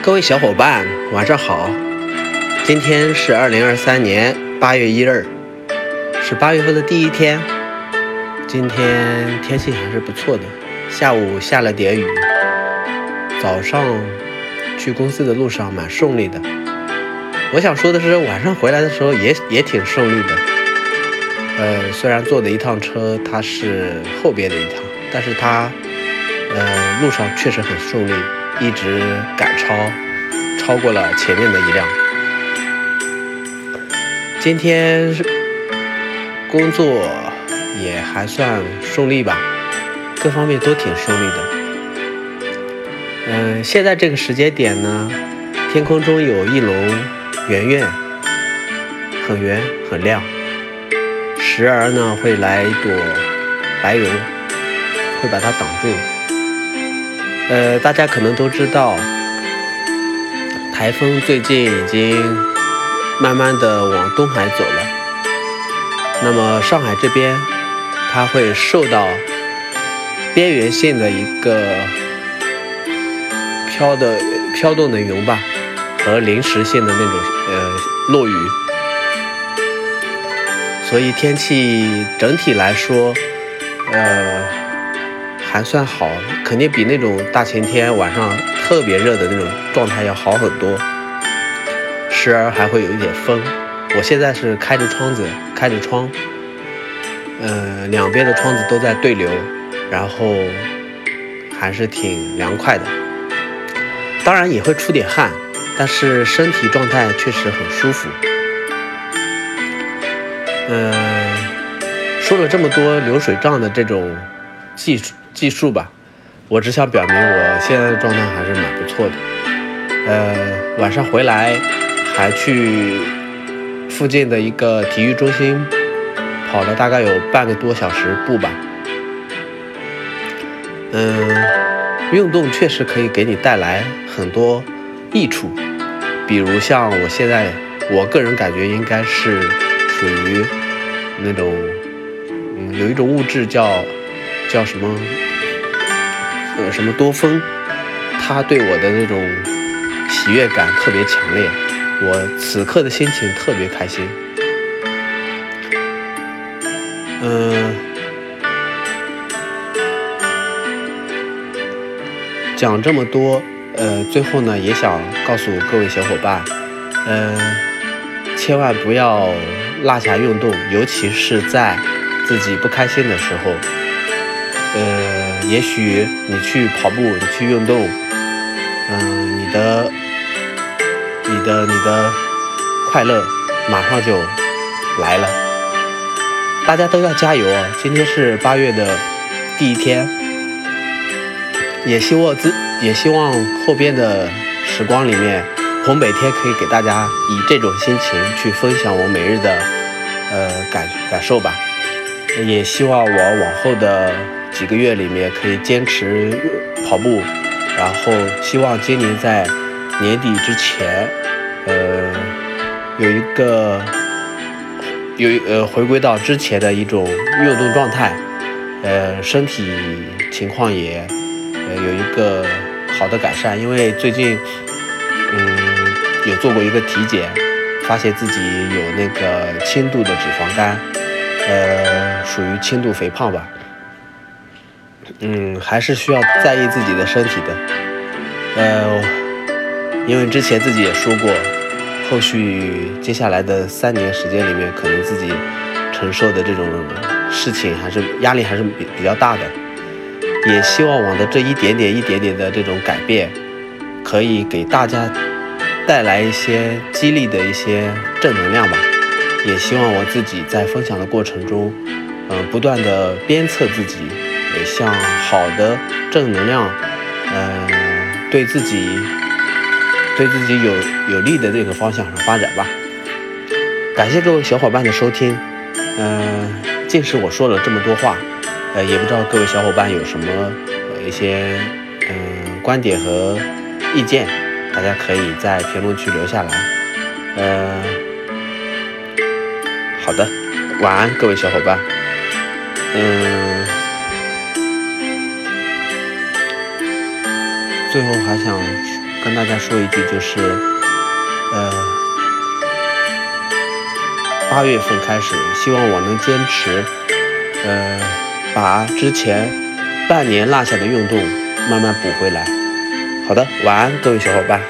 各位小伙伴，晚上好！今天是二零二三年八月一日，是八月份的第一天。今天天气还是不错的，下午下了点雨，早上去公司的路上蛮顺利的。我想说的是，晚上回来的时候也也挺顺利的。呃，虽然坐的一趟车它是后边的一趟，但是它呃路上确实很顺利。一直赶超，超过了前面的一辆。今天工作也还算顺利吧，各方面都挺顺利的。嗯，现在这个时间点呢，天空中有一轮圆圆，很圆很亮，时而呢会来一朵白云，会把它挡住。呃，大家可能都知道，台风最近已经慢慢的往东海走了。那么上海这边，它会受到边缘性的一个飘的飘动的云吧，和临时性的那种呃落雨，所以天气整体来说，呃。还算好，肯定比那种大晴天晚上特别热的那种状态要好很多。时而还会有一点风。我现在是开着窗子，开着窗，呃，两边的窗子都在对流，然后还是挺凉快的。当然也会出点汗，但是身体状态确实很舒服。嗯，说了这么多流水账的这种技术。技术吧，我只想表明我现在的状态还是蛮不错的。呃，晚上回来还去附近的一个体育中心跑了大概有半个多小时步吧。嗯，运动确实可以给你带来很多益处，比如像我现在，我个人感觉应该是属于那种，嗯，有一种物质叫叫什么？呃，什么多酚，它对我的那种喜悦感特别强烈，我此刻的心情特别开心。嗯，讲这么多，呃，最后呢，也想告诉各位小伙伴，嗯，千万不要落下运动，尤其是在自己不开心的时候。呃，也许你去跑步，你去运动，嗯，你的、你的、你的快乐马上就来了。大家都要加油啊！今天是八月的第一天，也希望自也希望后边的时光里面，我每天可以给大家以这种心情去分享我每日的呃感感受吧。也希望我往后的。几个月里面可以坚持跑步，然后希望今年在年底之前，呃，有一个有呃回归到之前的一种运动状态，呃，身体情况也呃有一个好的改善。因为最近嗯有做过一个体检，发现自己有那个轻度的脂肪肝，呃，属于轻度肥胖吧。嗯，还是需要在意自己的身体的，呃，因为之前自己也说过，后续接下来的三年时间里面，可能自己承受的这种事情还是压力还是比比较大的，也希望我的这一点点一点点的这种改变，可以给大家带来一些激励的一些正能量吧，也希望我自己在分享的过程中，嗯，不断的鞭策自己。向好的正能量，嗯，对自己对自己有有利的这个方向上发展吧。感谢各位小伙伴的收听，嗯，即使我说了这么多话，呃，也不知道各位小伙伴有什么一些嗯观点和意见，大家可以在评论区留下来。呃，好的，晚安，各位小伙伴，嗯。最后还想跟大家说一句，就是，呃，八月份开始，希望我能坚持，呃，把之前半年落下的运动慢慢补回来。好的，晚安，各位小伙伴。